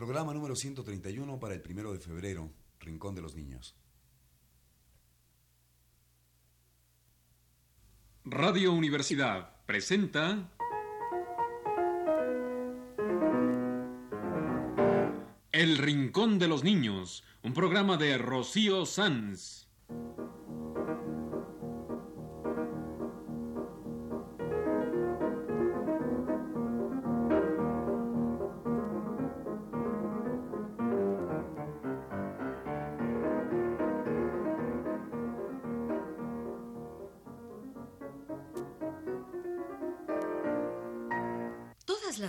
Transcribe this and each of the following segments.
Programa número 131 para el primero de febrero, Rincón de los Niños. Radio Universidad presenta El Rincón de los Niños, un programa de Rocío Sanz.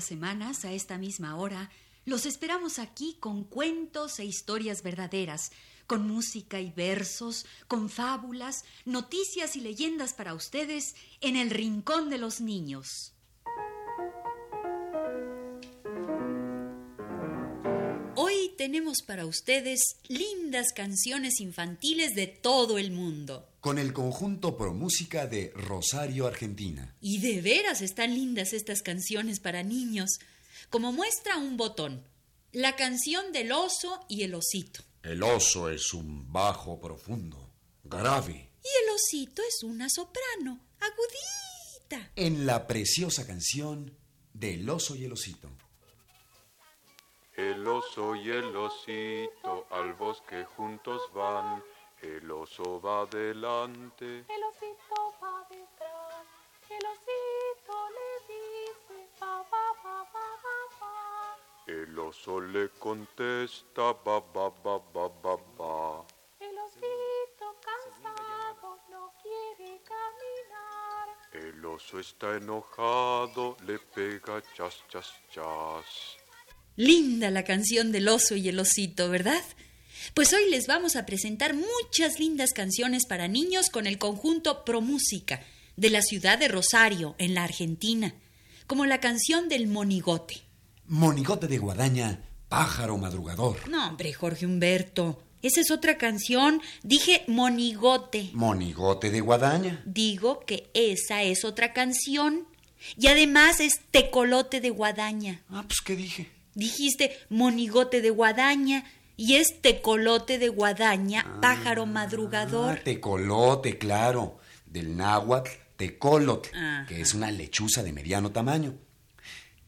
Semanas, a esta misma hora, los esperamos aquí con cuentos e historias verdaderas, con música y versos, con fábulas, noticias y leyendas para ustedes en el Rincón de los Niños. Hoy tenemos para ustedes lindas canciones infantiles de todo el mundo. Con el conjunto Pro Música de Rosario, Argentina. Y de veras están lindas estas canciones para niños, como muestra un botón, la canción del oso y el osito. El oso es un bajo profundo, grave. Y el osito es una soprano, agudita. En la preciosa canción del oso y el osito. El oso y el osito al bosque juntos van. El oso va adelante. El osito va detrás, el osito le dice va, va, va, va, va, va. El oso le contesta va, va, va, va, va, va. El osito cansado no quiere caminar. El oso está enojado, le pega chas, chas, chas. Linda la canción del oso y el osito, ¿verdad? Pues hoy les vamos a presentar muchas lindas canciones para niños con el conjunto Pro Música de la ciudad de Rosario, en la Argentina, como la canción del monigote. Monigote de guadaña, pájaro madrugador. No, hombre, Jorge Humberto, esa es otra canción. Dije monigote. Monigote de guadaña. Digo que esa es otra canción. Y además es tecolote de guadaña. Ah, pues ¿qué dije? Dijiste monigote de guadaña y es tecolote de guadaña, pájaro madrugador. Ah, tecolote, claro. Del náhuatl, tecolotl, Ajá. que es una lechuza de mediano tamaño.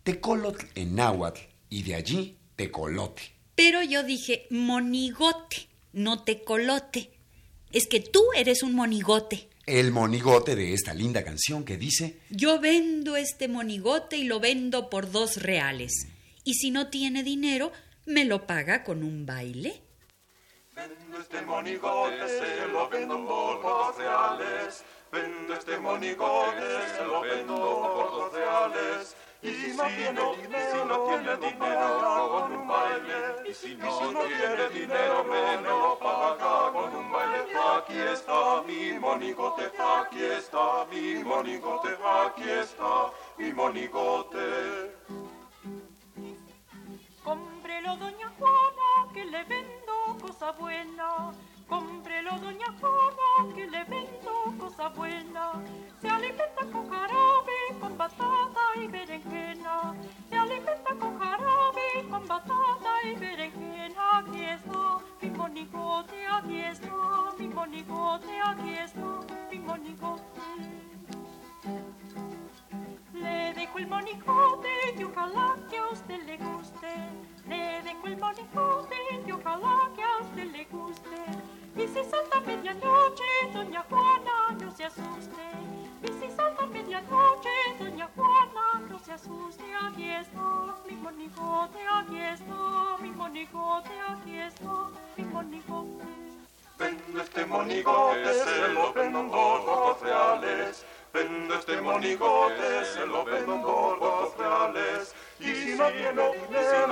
Tecolotl en náhuatl y de allí tecolote. Pero yo dije monigote, no tecolote. Es que tú eres un monigote. El monigote de esta linda canción que dice Yo vendo este monigote y lo vendo por dos reales. Y si no tiene dinero, me lo paga con un baile. Vendo este monigote, se lo vendo por dos reales. Vendo este monigote, se lo vendo por dos reales. Y si no tiene dinero, no tiene dinero con un baile. Y si no tiene dinero, me lo paga con un baile. Aquí está mi monigote, aquí está mi monigote, aquí está mi monigote. Cómprelo, doña Juana, que le vendo cosa buena. Cómprelo, doña Juana, que le vendo cosa buena. Se alimenta con jarabe, con batata y berenjena. Se alimenta con jarabe, con batata y berenjena. Aquí está mi monigote, aquí está mi monigote, aquí está mi monigote. Le dejo el monigote y ojalá que a usted le guste. Le dejo el monigote y ojalá que a usted le guste. Y si salta medianoche, doña Juana, no se asuste. Y si salta medianoche, doña Juana, no se asuste. Aquí está mi monigote, aquí está mi monigote, aquí está mi monigote. Vendo este monigote, se lo vendo por dos reales. Vendo este monigote, se lo vendo por dos reales. Y si no tiene dinero,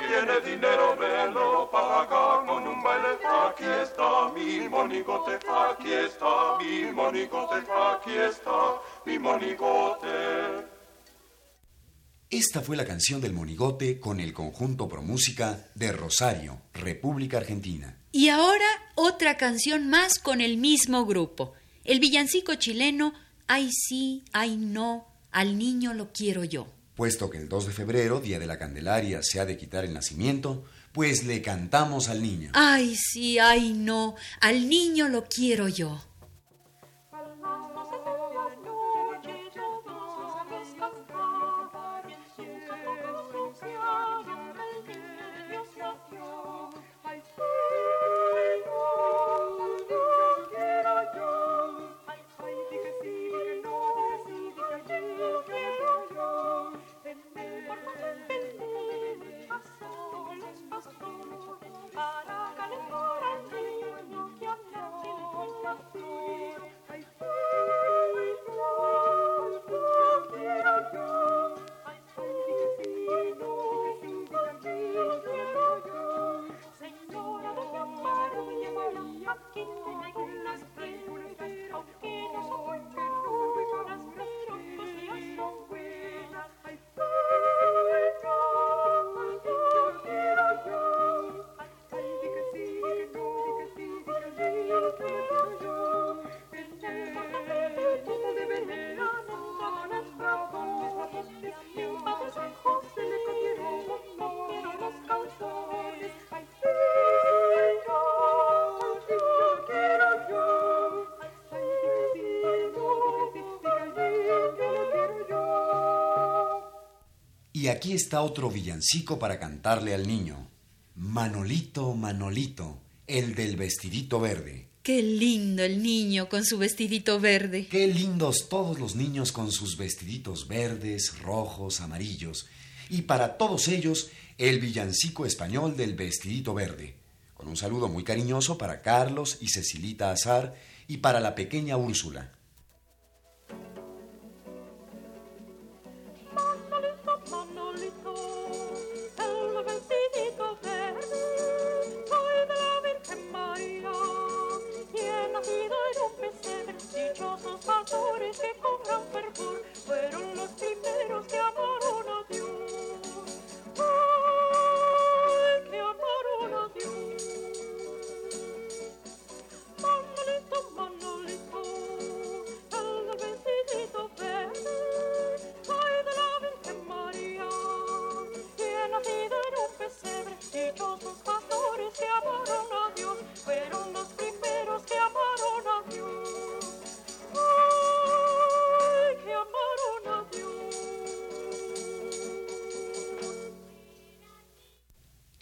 no tiene dinero, me lo paga con un baile. Aquí está mi monigote, aquí está mi monigote, aquí está mi monigote. Esta fue la canción del monigote con el conjunto Pro Música de Rosario, República Argentina. Y ahora otra canción más con el mismo grupo. El villancico chileno Ay sí, ay no, al niño lo quiero yo. Puesto que el 2 de febrero, día de la Candelaria, se ha de quitar el nacimiento, pues le cantamos al niño. Ay, sí, ay, no. Al niño lo quiero yo. Flor. Ay, Y aquí está otro villancico para cantarle al niño. Manolito, Manolito, el del vestidito verde. Qué lindo el niño con su vestidito verde. Qué lindos todos los niños con sus vestiditos verdes, rojos, amarillos. Y para todos ellos, el villancico español del vestidito verde. Con un saludo muy cariñoso para Carlos y Cecilita Azar y para la pequeña Úrsula.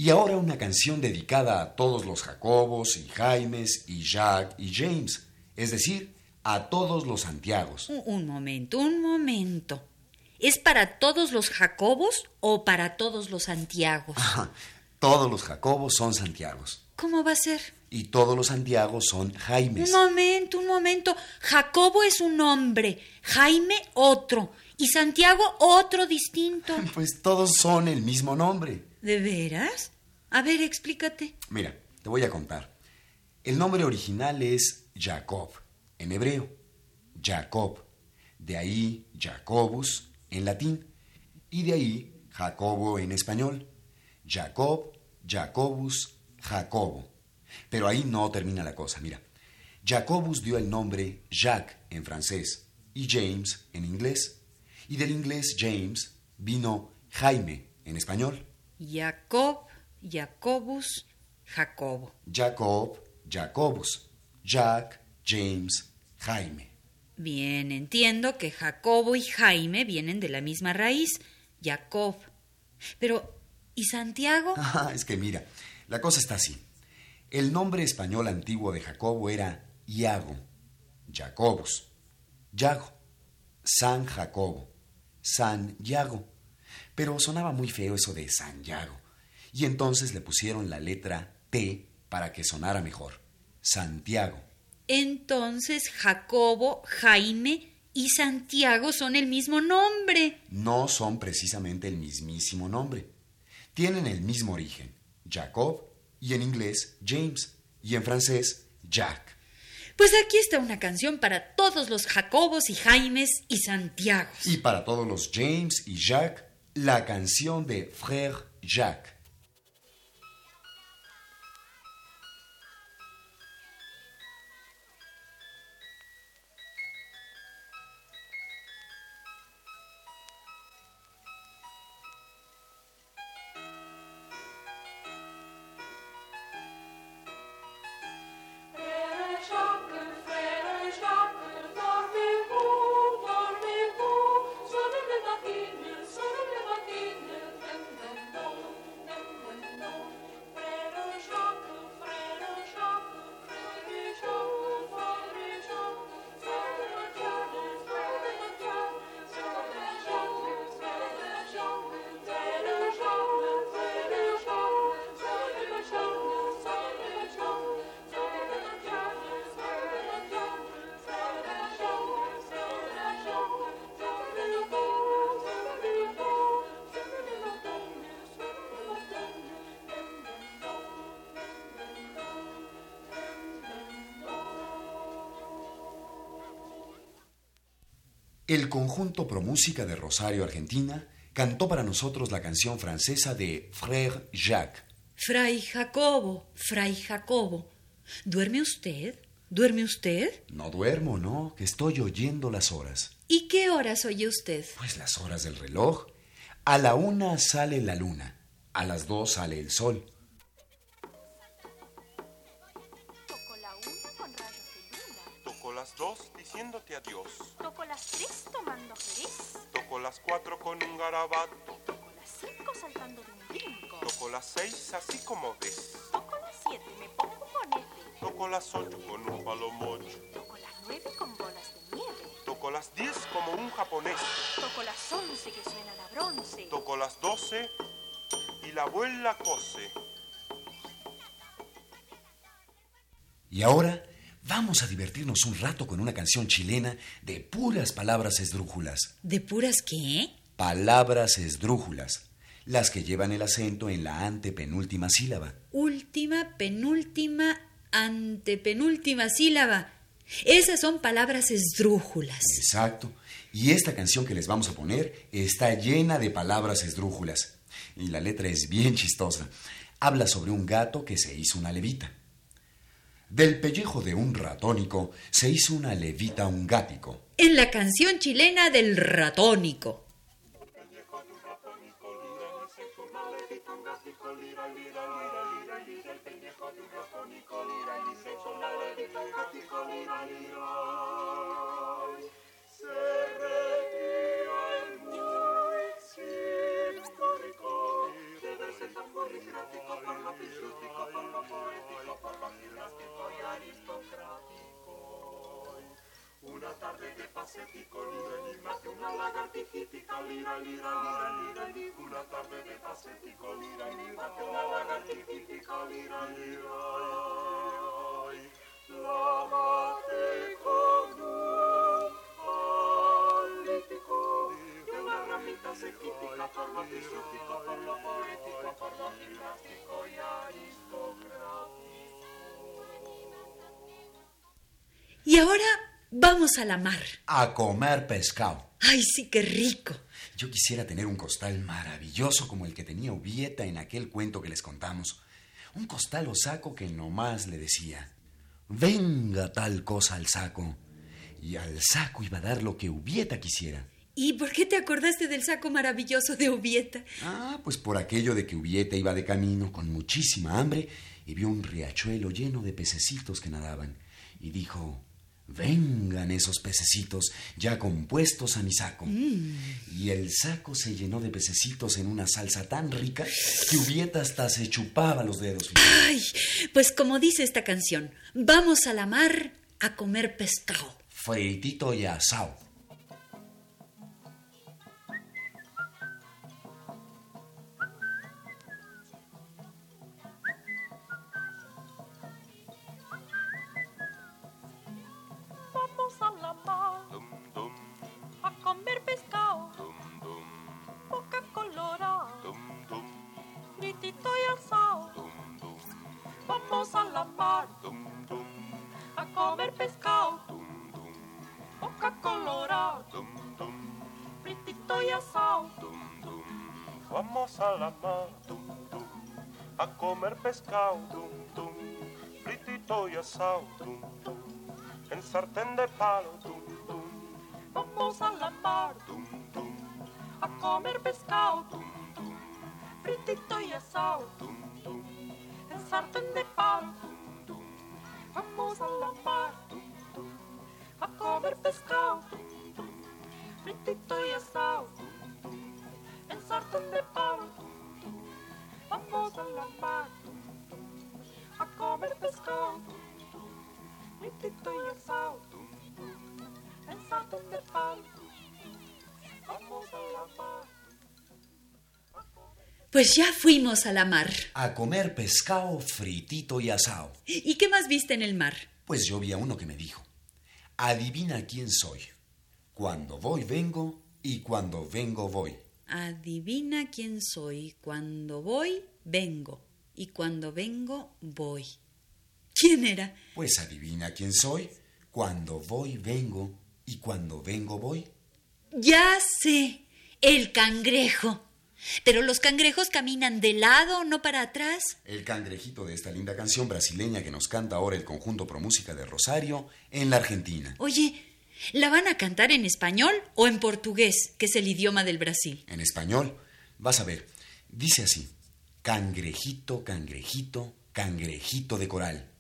Y ahora una canción dedicada a todos los Jacobos y Jaimes y Jack y James, es decir, a todos los Santiagos. Un, un momento, un momento. ¿Es para todos los Jacobos o para todos los Santiagos? Todos los Jacobos son Santiagos ¿Cómo va a ser? y todos los Santiagos son Jaimes. Un momento, un momento. Jacobo es un hombre, Jaime otro y Santiago otro distinto. Pues todos son el mismo nombre. ¿De veras? A ver, explícate. Mira, te voy a contar. El nombre original es Jacob, en hebreo. Jacob. De ahí Jacobus, en latín. Y de ahí Jacobo, en español. Jacob, Jacobus, Jacobo. Pero ahí no termina la cosa, mira. Jacobus dio el nombre Jacques en francés y James en inglés. Y del inglés James vino Jaime en español. Jacob, Jacobus, Jacobo. Jacob, Jacobus, Jack, James, Jaime. Bien, entiendo que Jacobo y Jaime vienen de la misma raíz, Jacob. Pero, ¿y Santiago? Ah, es que mira, la cosa está así. El nombre español antiguo de Jacobo era Iago, Jacobus, Yago, San Jacobo, San Yago. Pero sonaba muy feo eso de San Yago. Y entonces le pusieron la letra T para que sonara mejor. Santiago. Entonces Jacobo, Jaime y Santiago son el mismo nombre. No son precisamente el mismísimo nombre. Tienen el mismo origen, Jacob, y en inglés James, y en francés Jack. Pues aquí está una canción para todos los Jacobos y Jaimes y Santiagos. Y para todos los James y Jack, la canción de Frère Jacques. El conjunto Promúsica de Rosario, Argentina, cantó para nosotros la canción francesa de Frère Jacques. Fray Jacobo, Fray Jacobo. ¿Duerme usted? ¿Duerme usted? No duermo, no, que estoy oyendo las horas. ¿Y qué horas oye usted? Pues las horas del reloj. A la una sale la luna, a las dos sale el sol. Las dos diciéndote adiós. Toco las tres tomando jerez. Toco las cuatro con un garabato. Toco las cinco saltando de un brinco. Toco las seis así como ves. Toco las siete, me pongo un bonete. Toco las ocho con un palomocho. Toco las nueve con bolas de nieve. Toco las diez como un japonés. Toco las once que suenan a bronce. Toco las doce y la abuela cose. Y ahora vamos a divertirnos un rato con una canción chilena de puras palabras esdrújulas. ¿De puras qué? Palabras esdrújulas, las que llevan el acento en la antepenúltima sílaba. Última, penúltima, antepenúltima sílaba. Esas son palabras esdrújulas. Exacto. Y esta canción que les vamos a poner está llena de palabras esdrújulas. Y la letra es bien chistosa. Habla sobre un gato que se hizo una levita. Del pellejo de un ratónico se hizo una levita un gático. En la canción chilena del ratónico. Una tarde de pacífico, lira, que una lagartijita, lira, lira, lira, lira. Una tarde de pacífico, lira, que una lagartijita, lira, lira. La maté con un político, de una ramita sequítica, por lo filosófico, por lo poético, por lo gimnástico y aristocrático. Y ahora vamos a la mar. A comer pescado. Ay, sí, qué rico. Yo quisiera tener un costal maravilloso como el que tenía Ubieta en aquel cuento que les contamos. Un costal o saco que nomás le decía, venga tal cosa al saco. Y al saco iba a dar lo que Ubieta quisiera. ¿Y por qué te acordaste del saco maravilloso de Ubieta? Ah, pues por aquello de que Ubieta iba de camino con muchísima hambre y vio un riachuelo lleno de pececitos que nadaban. Y dijo, vengan esos pececitos ya compuestos a mi saco. Y el saco se llenó de pececitos en una salsa tan rica que Ubieta hasta se chupaba los dedos. Ay, pues como dice esta canción, vamos a la mar a comer pescado. Fritito y asado. Vamos a la mar dum, dum, a comer pescado. dum, dum, Boca colorada, dum, dum, fritito y asado. dum, dum. Vamos a la mar, dum, dum, a comer pescado, dum, dum, fritito y asado, dum, dum, en sartén de palo, dum, dum, Vamos a la mar dum, dum, a comer pescado. dum, dum, Fritito y asado dum, dum, en sartén de palo. dum, dum, Vamos a la mar a comer pescado. Fritito y asado en sartén de palo. Vamos a la mar a comer pescado. Fritito y asado en sartén de palo. Vamos a la mar. Pues ya fuimos a la mar. A comer pescado fritito y asado. ¿Y qué más viste en el mar? Pues yo vi a uno que me dijo, adivina quién soy. Cuando voy vengo y cuando vengo voy. Adivina quién soy. Cuando voy, vengo. Y cuando vengo, voy. ¿Quién era? Pues adivina quién soy. Cuando voy vengo y cuando vengo voy. Ya sé, el cangrejo. Pero los cangrejos caminan de lado, no para atrás. El cangrejito de esta linda canción brasileña que nos canta ahora el conjunto Pro Música de Rosario en la Argentina. Oye, ¿la van a cantar en español o en portugués, que es el idioma del Brasil? En español, vas a ver, dice así, cangrejito, cangrejito, cangrejito de coral,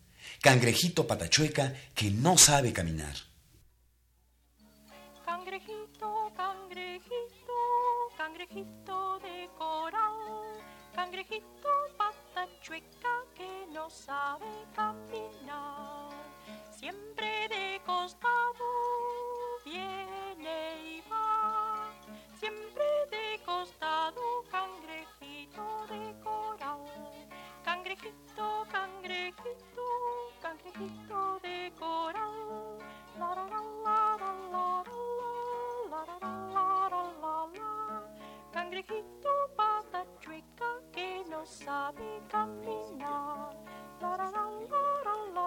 cangrejito patachueca que no sabe caminar. Cangrejito, cangrejito, cangrejito de coral, cangrejito pata chueca que no sabe caminar. Siempre de costado viene y va, siempre de costado cangrejito de coral, cangrejito, cangrejito, cangrejito de coral. La, la, la, Cangrejito pata chueca que no sabe caminar. La, la, la,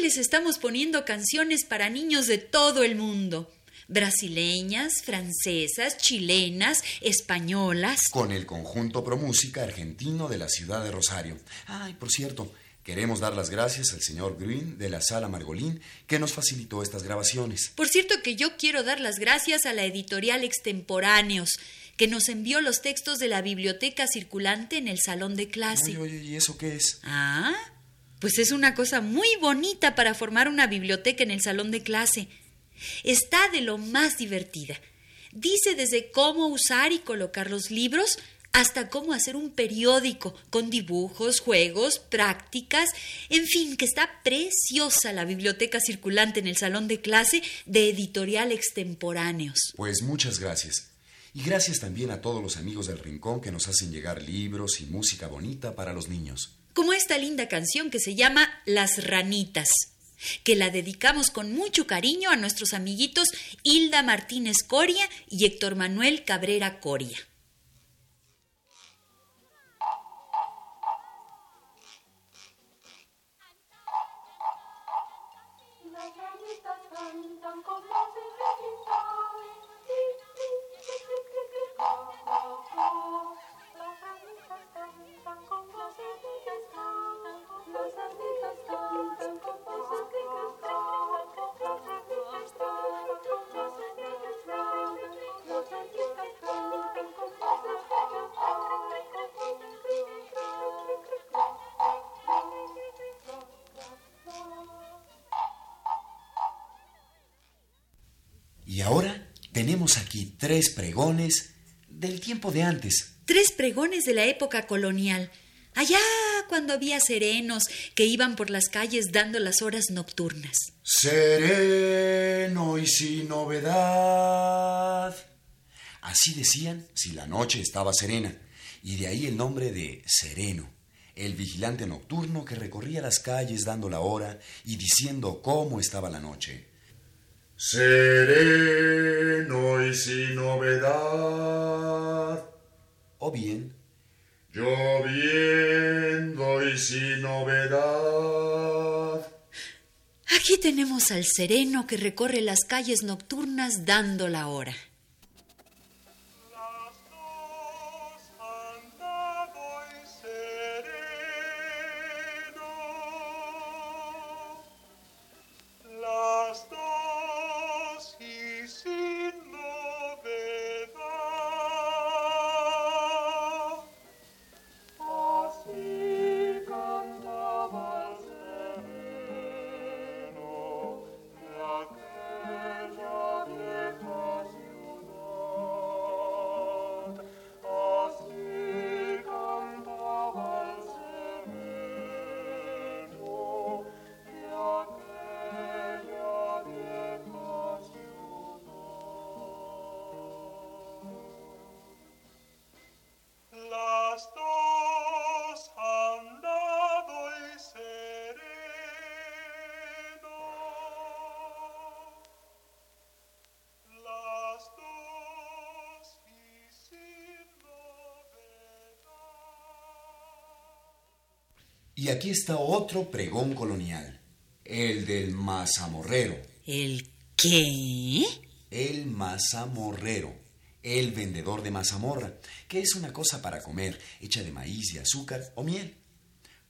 les estamos poniendo canciones para niños de todo el mundo. Brasileñas, francesas, chilenas, españolas. Con el conjunto Pro Música argentino de la ciudad de Rosario. Ay, por cierto, queremos dar las gracias al señor Green de la Sala Margolín que nos facilitó estas grabaciones. Por cierto que yo quiero dar las gracias a la editorial Extemporáneos, que nos envió los textos de la biblioteca circulante en el salón de clase. Oye, oye, ¿y eso qué es? Ah, pues es una cosa muy bonita para formar una biblioteca en el salón de clase. Está de lo más divertida. Dice desde cómo usar y colocar los libros hasta cómo hacer un periódico con dibujos, juegos, prácticas, en fin, que está preciosa la biblioteca circulante en el salón de clase de editorial extemporáneos. Pues muchas gracias. Y gracias también a todos los amigos del Rincón que nos hacen llegar libros y música bonita para los niños. Como esta linda canción que se llama Las Ranitas, que la dedicamos con mucho cariño a nuestros amiguitos Hilda Martínez Coria y Héctor Manuel Cabrera Coria. Y ahora tenemos aquí tres pregones del tiempo de antes. Tres pregones de la época colonial. Allá cuando había serenos que iban por las calles dando las horas nocturnas. Sereno y sin novedad. Así decían si la noche estaba serena, y de ahí el nombre de Sereno, el vigilante nocturno que recorría las calles dando la hora y diciendo cómo estaba la noche. Sereno y sin novedad. O bien, lloviendo y sin novedad. Aquí tenemos al sereno que recorre las calles nocturnas dando la hora. Y aquí está otro pregón colonial, el del mazamorrero. ¿El qué? El mazamorrero, el vendedor de mazamorra, que es una cosa para comer, hecha de maíz y azúcar o miel.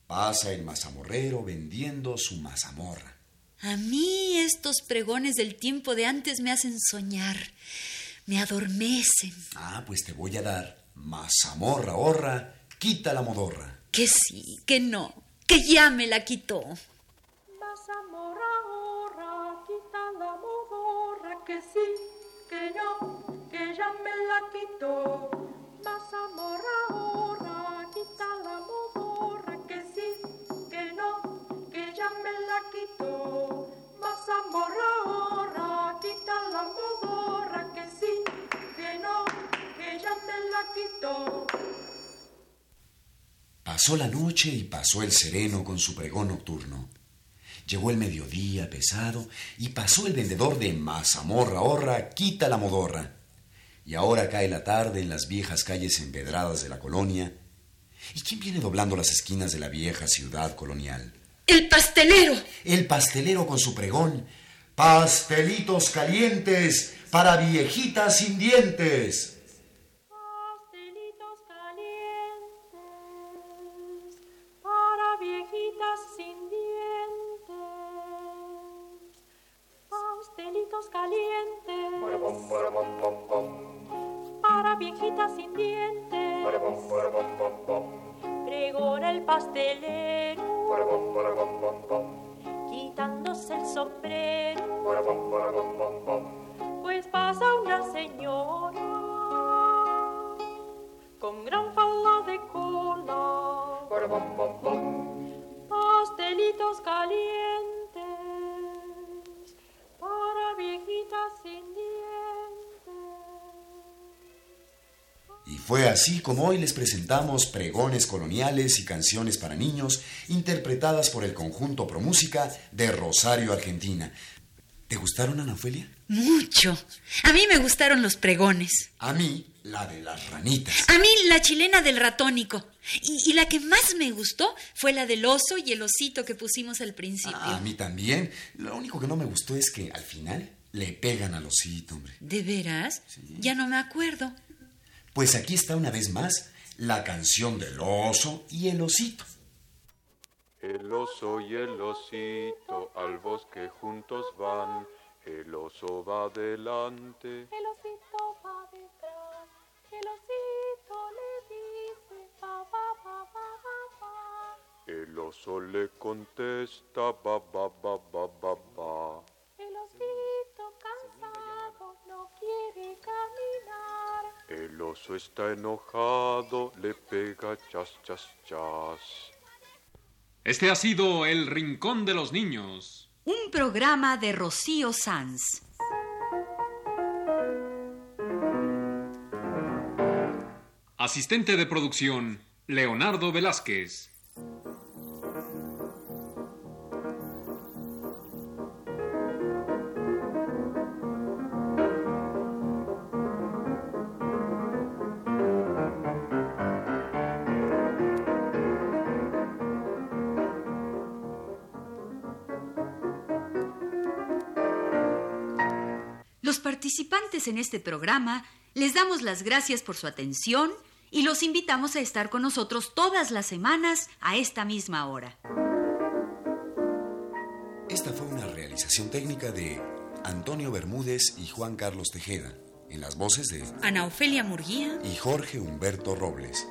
Pasa el mazamorrero vendiendo su mazamorra. A mí estos pregones del tiempo de antes me hacen soñar, me adormecen. Ah, pues te voy a dar mazamorra, horra, quita la modorra. Que sí, que no, que ya me la quitó. Mazamorra, horra, quita la modorra, que sí, que no, que ya me la quitó. Mazamorra, horra, quita la modorra, que sí, que no, que ya me la quitó. Mazamorra, horra, quita la modorra, que sí, que no, que ya me la quitó. Pasó la noche y pasó el sereno con su pregón nocturno. Llegó el mediodía pesado y pasó el vendedor de mazamorra, horra, quita la modorra. Y ahora cae la tarde en las viejas calles empedradas de la colonia. ¿Y quién viene doblando las esquinas de la vieja ciudad colonial? El pastelero. El pastelero con su pregón. Pastelitos calientes para viejitas sin dientes. Fue así como hoy les presentamos pregones coloniales y canciones para niños interpretadas por el conjunto Promúsica de Rosario, Argentina. ¿Te gustaron, Ana Ofelia? Mucho. A mí me gustaron los pregones. A mí, la de las ranitas. A mí la chilena del ratónico. Y, y la que más me gustó fue la del oso y el osito que pusimos al principio. A mí también. Lo único que no me gustó es que al final le pegan al osito, hombre. ¿De veras? Ya no me acuerdo. Pues aquí está una vez más la canción del oso y el osito. El oso y el osito al bosque juntos van. El oso va adelante, El osito va detrás, el osito le dice pa pa pa pa pa pa. el oso le contesta ba ba ba ba ba ba. El oso está enojado, le pega chas chas chas. Este ha sido El Rincón de los Niños. Un programa de Rocío Sanz. Asistente de producción, Leonardo Velázquez. Los participantes en este programa les damos las gracias por su atención y los invitamos a estar con nosotros todas las semanas a esta misma hora. Esta fue una realización técnica de Antonio Bermúdez y Juan Carlos Tejeda, en las voces de Ana Ofelia Murguía. y Jorge Humberto Robles.